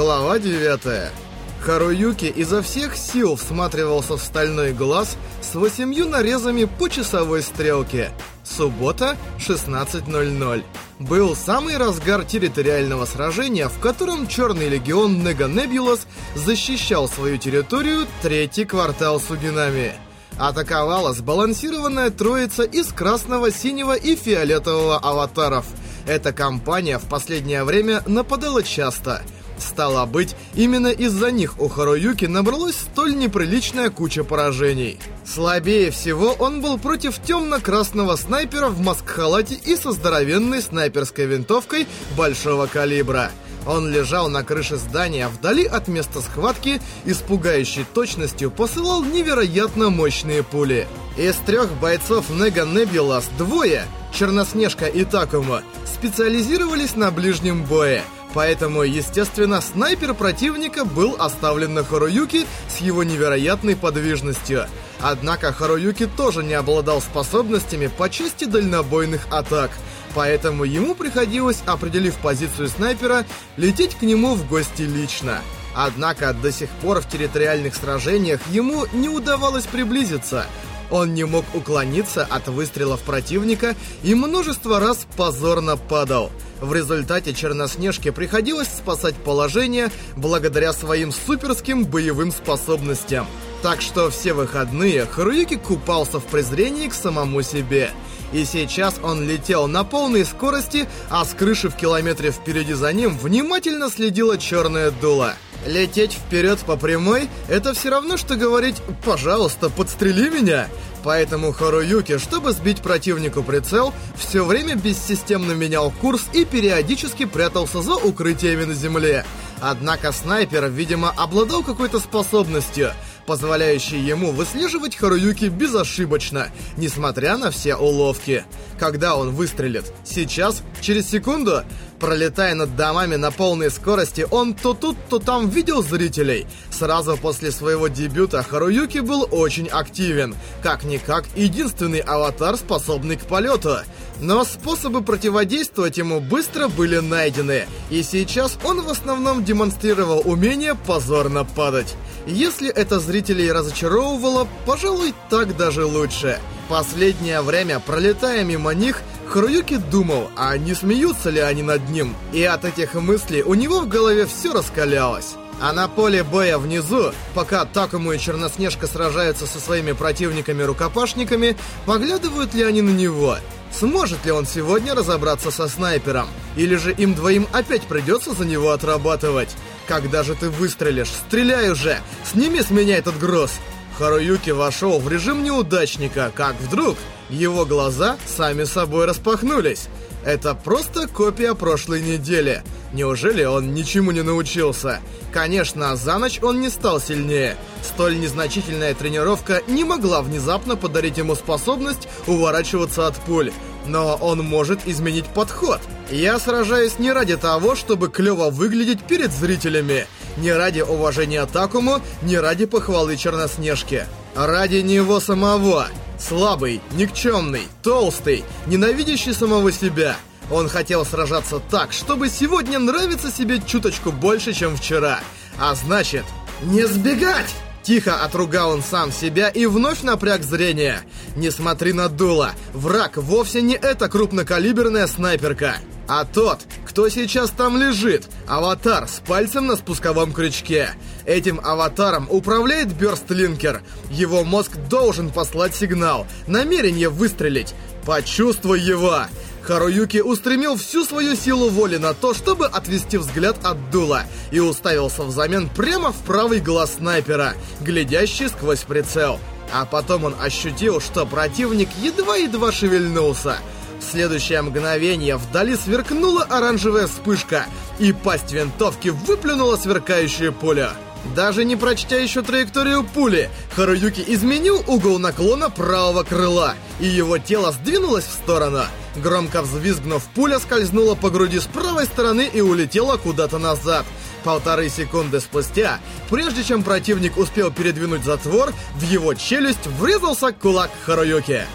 Глава 9. Харуюки изо всех сил всматривался в стальной глаз с восемью нарезами по часовой стрелке. Суббота, 16.00. Был самый разгар территориального сражения, в котором Черный Легион Нега Небулас защищал свою территорию третий квартал Сугинами. Атаковала сбалансированная троица из красного, синего и фиолетового аватаров. Эта компания в последнее время нападала часто – Стало быть, именно из-за них у Харуюки набралась столь неприличная куча поражений. Слабее всего он был против темно-красного снайпера в маск-халате и со здоровенной снайперской винтовкой большого калибра. Он лежал на крыше здания вдали от места схватки и с пугающей точностью посылал невероятно мощные пули. Из трех бойцов Нега Небулас двое, Черноснежка и Такума, специализировались на ближнем бое – Поэтому, естественно, снайпер противника был оставлен на Харуюки с его невероятной подвижностью. Однако Харуюки тоже не обладал способностями по части дальнобойных атак, поэтому ему приходилось, определив позицию снайпера, лететь к нему в гости лично. Однако до сих пор в территориальных сражениях ему не удавалось приблизиться. Он не мог уклониться от выстрелов противника и множество раз позорно падал. В результате Черноснежке приходилось спасать положение благодаря своим суперским боевым способностям. Так что все выходные Харуюки купался в презрении к самому себе. И сейчас он летел на полной скорости, а с крыши в километре впереди за ним внимательно следила черная дула. Лететь вперед по прямой — это все равно, что говорить «пожалуйста, подстрели меня». Поэтому Харуюки, чтобы сбить противнику прицел, все время бессистемно менял курс и периодически прятался за укрытиями на земле. Однако снайпер, видимо, обладал какой-то способностью, позволяющей ему выслеживать Харуюки безошибочно, несмотря на все уловки. Когда он выстрелит? Сейчас? Через секунду? Пролетая над домами на полной скорости, он то тут, то там видел зрителей. Сразу после своего дебюта Харуюки был очень активен. Как-никак, единственный аватар, способный к полету. Но способы противодействовать ему быстро были найдены. И сейчас он в основном демонстрировал умение позорно падать. Если это зрителей разочаровывало, пожалуй, так даже лучше. Последнее время, пролетая мимо них, Харуюки думал, а не смеются ли они над ним, и от этих мыслей у него в голове все раскалялось. А на поле боя внизу, пока Такому и Черноснежка сражаются со своими противниками-рукопашниками, поглядывают ли они на него? Сможет ли он сегодня разобраться со снайпером? Или же им двоим опять придется за него отрабатывать? Когда же ты выстрелишь? Стреляй уже! Сними с меня этот груз! Харуюки вошел в режим неудачника, как вдруг его глаза сами собой распахнулись. Это просто копия прошлой недели. Неужели он ничему не научился? Конечно, за ночь он не стал сильнее. Столь незначительная тренировка не могла внезапно подарить ему способность уворачиваться от пуль. Но он может изменить подход. Я сражаюсь не ради того, чтобы клево выглядеть перед зрителями. Не ради уважения Такому, не ради похвалы Черноснежки. Ради него самого. Слабый, никчемный, толстый, ненавидящий самого себя. Он хотел сражаться так, чтобы сегодня нравиться себе чуточку больше, чем вчера. А значит, не сбегать! Тихо отругал он сам себя и вновь напряг зрение. Не смотри на дуло. Враг вовсе не эта крупнокалиберная снайперка, а тот, кто сейчас там лежит. Аватар с пальцем на спусковом крючке. Этим аватаром управляет Бёрстлинкер. Его мозг должен послать сигнал. Намерение выстрелить. Почувствуй его. Харуюки устремил всю свою силу воли на то, чтобы отвести взгляд от дула, и уставился взамен прямо в правый глаз снайпера, глядящий сквозь прицел. А потом он ощутил, что противник едва-едва шевельнулся. В следующее мгновение вдали сверкнула оранжевая вспышка, и пасть винтовки выплюнула сверкающее поле. Даже не прочтя еще траекторию пули, Харуюки изменил угол наклона правого крыла, и его тело сдвинулось в сторону. Громко взвизгнув, пуля скользнула по груди с правой стороны и улетела куда-то назад. Полторы секунды спустя, прежде чем противник успел передвинуть затвор, в его челюсть врезался кулак Харуюки.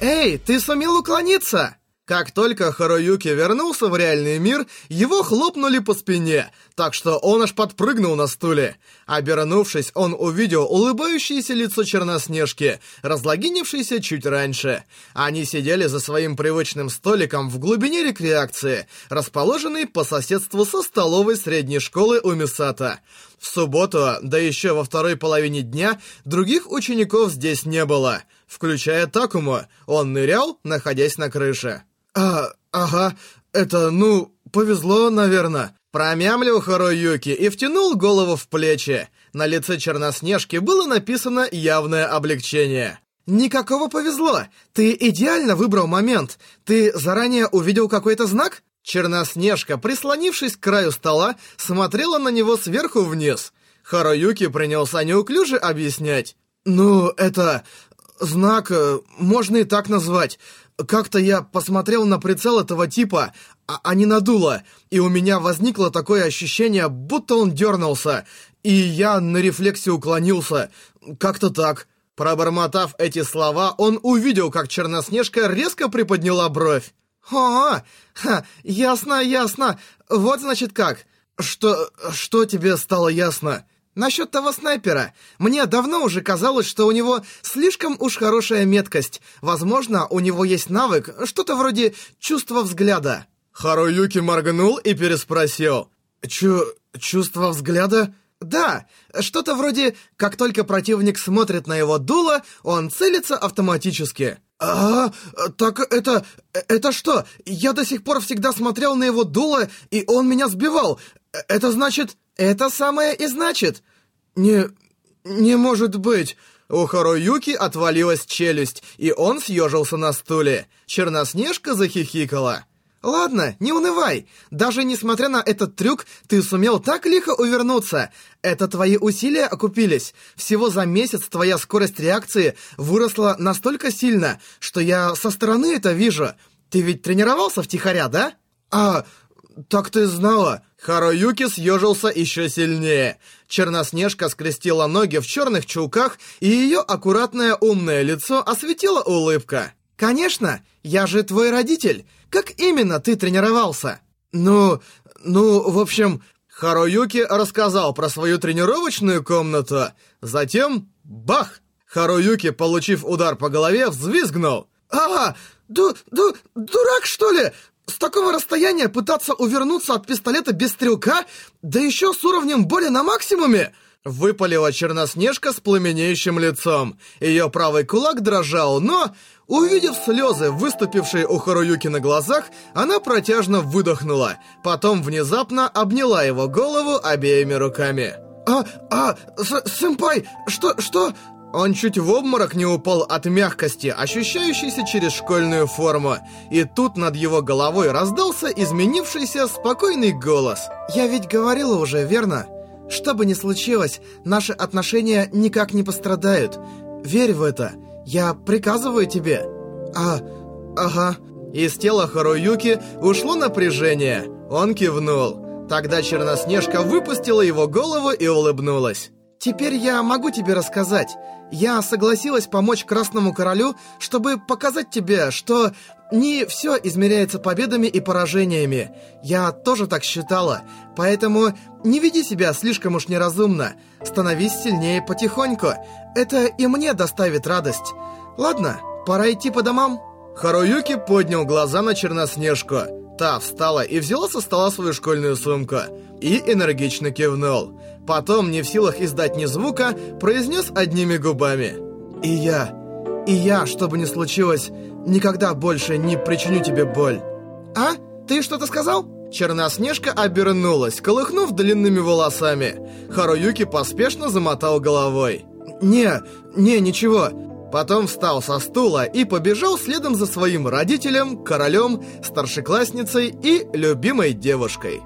«Эй, ты сумел уклониться?» Как только Харуюки вернулся в реальный мир, его хлопнули по спине, так что он аж подпрыгнул на стуле. Обернувшись, он увидел улыбающееся лицо Черноснежки, разлогинившееся чуть раньше. Они сидели за своим привычным столиком в глубине рекреации, расположенной по соседству со столовой средней школы у Мисата. В субботу, да еще во второй половине дня, других учеников здесь не было, включая Такому. Он нырял, находясь на крыше. «А, ага, это, ну, повезло, наверное». Промямлил Харуюки и втянул голову в плечи. На лице Черноснежки было написано явное облегчение. «Никакого повезло. Ты идеально выбрал момент. Ты заранее увидел какой-то знак?» Черноснежка, прислонившись к краю стола, смотрела на него сверху вниз. Харуюки принялся неуклюже объяснять. «Ну, это... знак... Э, можно и так назвать. Как-то я посмотрел на прицел этого типа, а, а не надуло, и у меня возникло такое ощущение, будто он дернулся, и я на рефлексе уклонился. Как-то так. Пробормотав эти слова, он увидел, как Черноснежка резко приподняла бровь. «О, ха, ясно, ясно. Вот значит как. Что... что тебе стало ясно?» Насчет того снайпера. Мне давно уже казалось, что у него слишком уж хорошая меткость. Возможно, у него есть навык, что-то вроде чувства взгляда. Харуюки моргнул и переспросил. Чу... чувство взгляда? Да, что-то вроде, как только противник смотрит на его дуло, он целится автоматически. А, так это... это что? Я до сих пор всегда смотрел на его дуло, и он меня сбивал. Это значит... Это самое и значит. Не... не может быть. У Харуюки отвалилась челюсть, и он съежился на стуле. Черноснежка захихикала. «Ладно, не унывай. Даже несмотря на этот трюк, ты сумел так лихо увернуться. Это твои усилия окупились. Всего за месяц твоя скорость реакции выросла настолько сильно, что я со стороны это вижу. Ты ведь тренировался втихаря, да?» «А, так ты знала!» Харуюки съежился еще сильнее. Черноснежка скрестила ноги в черных чулках, и ее аккуратное умное лицо осветила улыбка. «Конечно, я же твой родитель. Как именно ты тренировался?» «Ну, ну, в общем...» Харуюки рассказал про свою тренировочную комнату. Затем... Бах! Харуюки, получив удар по голове, взвизгнул. «А, ду, ду, дурак, что ли? С такого расстояния пытаться увернуться от пистолета без стрелка, да еще с уровнем боли на максимуме!» Выпалила Черноснежка с пламенеющим лицом. Ее правый кулак дрожал, но, увидев слезы, выступившие у Харуюки на глазах, она протяжно выдохнула. Потом внезапно обняла его голову обеими руками. «А, а, сэмпай, что, что?» Он чуть в обморок не упал от мягкости, ощущающейся через школьную форму. И тут над его головой раздался изменившийся спокойный голос. «Я ведь говорила уже, верно? Что бы ни случилось, наши отношения никак не пострадают. Верь в это. Я приказываю тебе». «А, ага». Из тела Харуюки ушло напряжение. Он кивнул. Тогда Черноснежка выпустила его голову и улыбнулась. «Теперь я могу тебе рассказать. Я согласилась помочь Красному Королю, чтобы показать тебе, что не все измеряется победами и поражениями. Я тоже так считала. Поэтому не веди себя слишком уж неразумно. Становись сильнее потихоньку. Это и мне доставит радость. Ладно, пора идти по домам». Харуюки поднял глаза на Черноснежку. Та встала и взяла со стола свою школьную сумку. И энергично кивнул. Потом, не в силах издать ни звука, произнес одними губами. «И я, и я, что бы ни случилось, никогда больше не причиню тебе боль». «А? Ты что-то сказал?» Черноснежка обернулась, колыхнув длинными волосами. Харуюки поспешно замотал головой. «Не, не, ничего». Потом встал со стула и побежал следом за своим родителем, королем, старшеклассницей и любимой девушкой.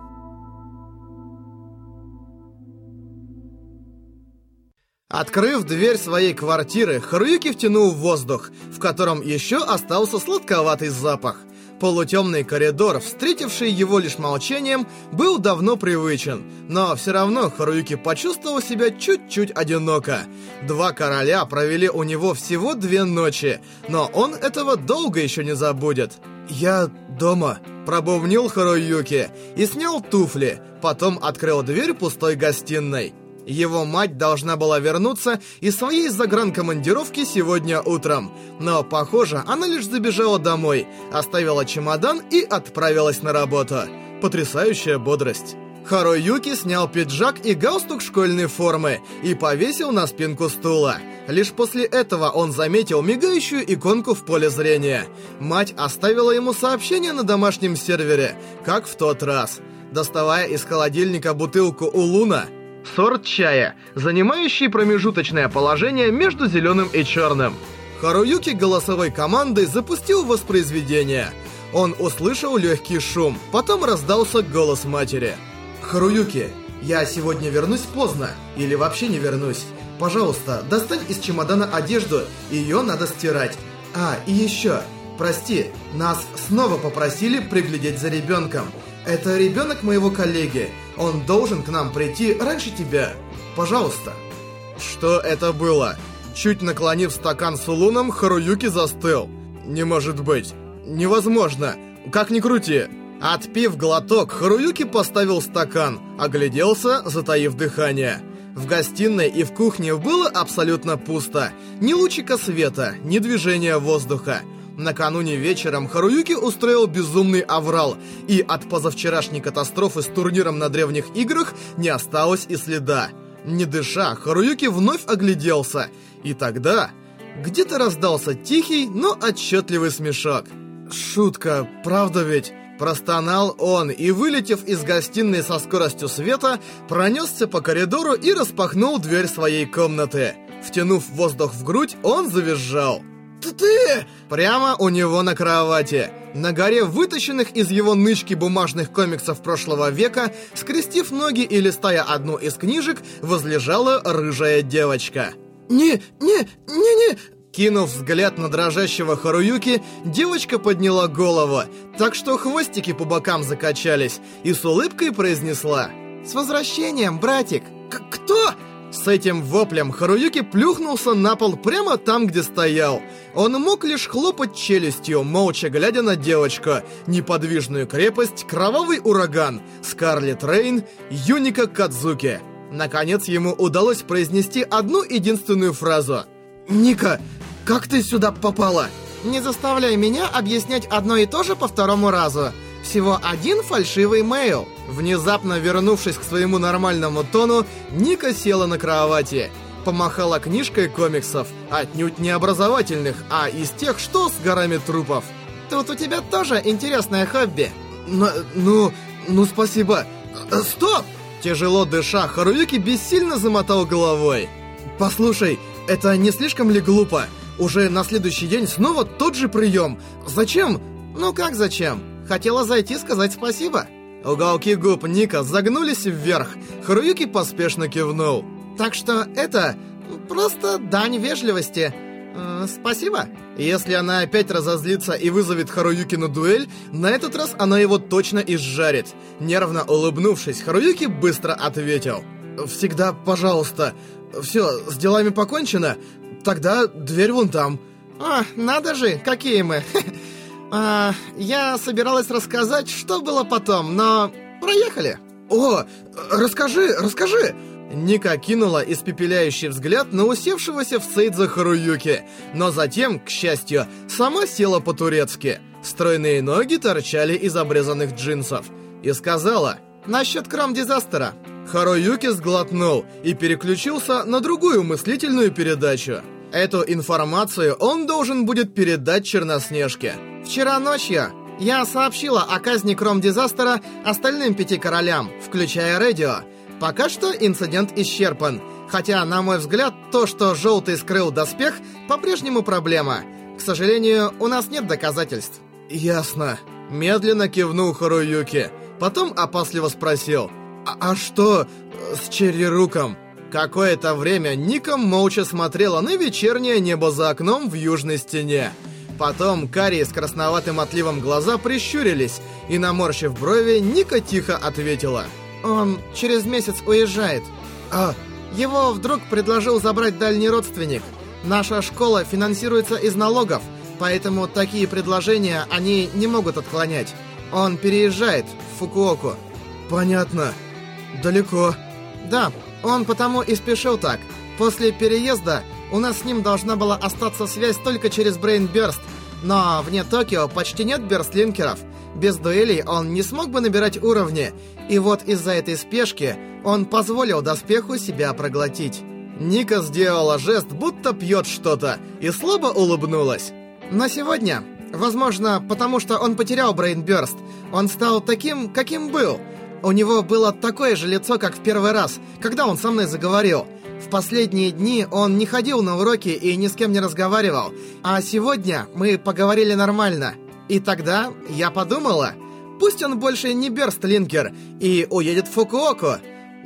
Открыв дверь своей квартиры, Харуюки втянул воздух, в котором еще остался сладковатый запах. Полутемный коридор, встретивший его лишь молчанием, был давно привычен, но все равно Харуюки почувствовал себя чуть-чуть одиноко. Два короля провели у него всего две ночи, но он этого долго еще не забудет. Я дома. Пробовнил Харуюки и снял туфли, потом открыл дверь пустой гостиной. Его мать должна была вернуться из своей загранкомандировки сегодня утром, но, похоже, она лишь забежала домой, оставила чемодан и отправилась на работу. Потрясающая бодрость. Харуюки снял пиджак и галстук школьной формы и повесил на спинку стула. Лишь после этого он заметил мигающую иконку в поле зрения. Мать оставила ему сообщение на домашнем сервере, как в тот раз. Доставая из холодильника бутылку Улуна, сорт чая, занимающий промежуточное положение между зеленым и черным. Харуюки голосовой командой запустил воспроизведение. Он услышал легкий шум, потом раздался голос матери. «Харуюки, я сегодня вернусь поздно, или вообще не вернусь. Пожалуйста, достань из чемодана одежду, ее надо стирать. А, и еще, прости, нас снова попросили приглядеть за ребенком. Это ребенок моего коллеги, он должен к нам прийти раньше тебя. Пожалуйста». Что это было? Чуть наклонив стакан с улуном, Харуюки застыл. «Не может быть. Невозможно. Как ни крути». Отпив глоток, Харуюки поставил стакан, огляделся, затаив дыхание. В гостиной и в кухне было абсолютно пусто. Ни лучика света, ни движения воздуха. Накануне вечером Харуюки устроил безумный аврал, и от позавчерашней катастрофы с турниром на древних играх не осталось и следа. Не дыша, Харуюки вновь огляделся, и тогда где-то раздался тихий, но отчетливый смешок. «Шутка, правда ведь?» Простонал он и, вылетев из гостиной со скоростью света, пронесся по коридору и распахнул дверь своей комнаты. Втянув воздух в грудь, он завизжал. «Ты ты!» Прямо у него на кровати. На горе вытащенных из его нычки бумажных комиксов прошлого века, скрестив ноги и листая одну из книжек, возлежала рыжая девочка. «Не, не, не, не, Кинув взгляд на дрожащего Харуюки, девочка подняла голову, так что хвостики по бокам закачались, и с улыбкой произнесла «С возвращением, братик!» К «Кто?» С этим воплем Харуюки плюхнулся на пол прямо там, где стоял. Он мог лишь хлопать челюстью, молча глядя на девочку, неподвижную крепость, кровавый ураган, Скарлет Рейн, Юника Кадзуки. Наконец ему удалось произнести одну единственную фразу. «Ника, как ты сюда попала? Не заставляй меня объяснять одно и то же по второму разу. Всего один фальшивый мейл. Внезапно вернувшись к своему нормальному тону, Ника села на кровати. Помахала книжкой комиксов, отнюдь не образовательных, а из тех, что с горами трупов. Тут у тебя тоже интересное хобби. Ну, ну, ну спасибо. Э, стоп! Тяжело дыша, Харуюки бессильно замотал головой. Послушай, это не слишком ли глупо? Уже на следующий день снова тот же прием. Зачем? Ну как зачем? Хотела зайти сказать спасибо. Уголки губ Ника загнулись вверх. Харуюки поспешно кивнул. Так что это просто дань вежливости. Э, спасибо. Если она опять разозлится и вызовет Харуюки на дуэль, на этот раз она его точно изжарит. Нервно улыбнувшись, Харуюки быстро ответил. «Всегда пожалуйста. Все, с делами покончено. Тогда дверь вон там. А, надо же, какие мы. а, я собиралась рассказать, что было потом, но проехали. О, расскажи, расскажи. Ника кинула испепеляющий взгляд на усевшегося в Сейдзе Харуюки, но затем, к счастью, сама села по-турецки. Стройные ноги торчали из обрезанных джинсов. И сказала, «Насчет крам-дизастера». Харуюки сглотнул и переключился на другую мыслительную передачу. Эту информацию он должен будет передать Черноснежке. Вчера ночью я сообщила о казни Кром-дизастера остальным пяти королям, включая радио. Пока что инцидент исчерпан. Хотя, на мой взгляд, то, что Желтый скрыл доспех, по-прежнему проблема. К сожалению, у нас нет доказательств. Ясно. Медленно кивнул Харуюки. Потом опасливо спросил. А, а что с Черри Руком? Какое-то время Ника молча смотрела на вечернее небо за окном в южной стене. Потом карие с красноватым отливом глаза прищурились, и, наморщив брови, Ника тихо ответила. «Он через месяц уезжает. А, его вдруг предложил забрать дальний родственник. Наша школа финансируется из налогов, Поэтому такие предложения они не могут отклонять. Он переезжает в Фукуоку. Понятно. Далеко. Да, он потому и спешил так. После переезда у нас с ним должна была остаться связь только через Burst, но вне Токио почти нет берстлинкеров. Без дуэлей он не смог бы набирать уровни, и вот из-за этой спешки он позволил доспеху себя проглотить. Ника сделала жест, будто пьет что-то, и слабо улыбнулась. На сегодня, возможно, потому что он потерял Брейнбёрст, он стал таким, каким был. У него было такое же лицо, как в первый раз, когда он со мной заговорил. В последние дни он не ходил на уроки и ни с кем не разговаривал. А сегодня мы поговорили нормально. И тогда я подумала, пусть он больше не Бёрстлинкер и уедет в Фукуоку.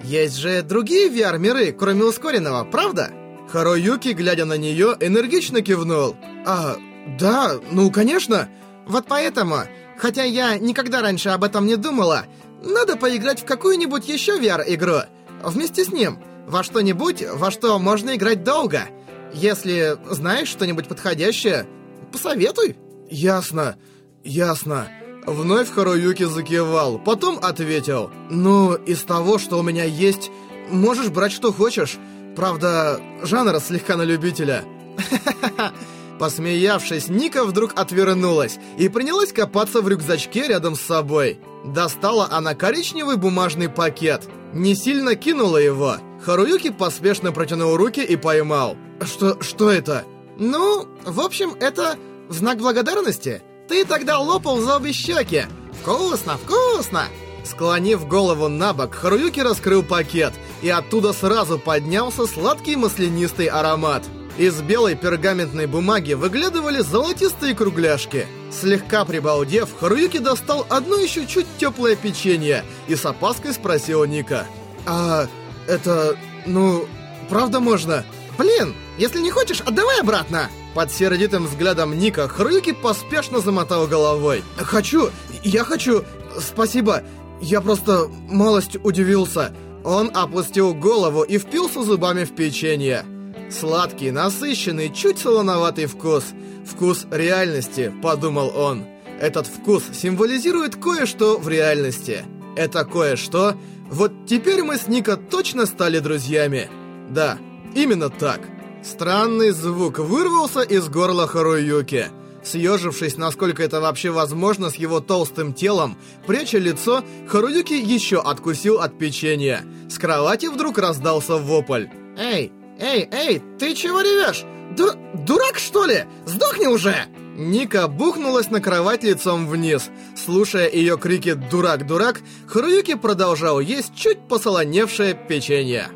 Есть же другие VR-миры, кроме ускоренного, правда? Харуюки, глядя на нее, энергично кивнул. А, да, ну конечно. Вот поэтому, хотя я никогда раньше об этом не думала, надо поиграть в какую-нибудь еще VR-игру. Вместе с ним. Во что-нибудь, во что можно играть долго. Если знаешь что-нибудь подходящее, посоветуй. Ясно, ясно. Вновь Харуюки закивал, потом ответил. «Ну, из того, что у меня есть, можешь брать что хочешь. Правда, жанр слегка на любителя». Посмеявшись, Ника вдруг отвернулась и принялась копаться в рюкзачке рядом с собой. Достала она коричневый бумажный пакет. Не сильно кинула его. Харуюки поспешно протянул руки и поймал. Что, что это? Ну, в общем, это в знак благодарности. Ты тогда лопал за обе щеки. Вкусно, вкусно! Склонив голову на бок, Харуюки раскрыл пакет, и оттуда сразу поднялся сладкий маслянистый аромат. Из белой пергаментной бумаги выглядывали золотистые кругляшки. Слегка прибалдев, Харуюки достал одно еще чуть теплое печенье и с опаской спросил Ника. «А это... ну... правда можно?» «Блин, если не хочешь, отдавай обратно!» Под сердитым взглядом Ника Харуюки поспешно замотал головой. «Хочу! Я хочу! Спасибо! Я просто малость удивился!» Он опустил голову и впился зубами в печенье. Сладкий, насыщенный, чуть солоноватый вкус. Вкус реальности, подумал он. Этот вкус символизирует кое-что в реальности. Это кое-что... Вот теперь мы с Ника точно стали друзьями. Да, именно так. Странный звук вырвался из горла Харуюки. Съежившись, насколько это вообще возможно с его толстым телом, пряча лицо, Харуюки еще откусил от печенья. С кровати вдруг раздался вопль. «Эй, «Эй, эй, ты чего ревешь? Ду дурак, что ли? Сдохни уже!» Ника бухнулась на кровать лицом вниз. Слушая ее крики «Дурак, дурак», Харуюки продолжал есть чуть посолоневшее печенье.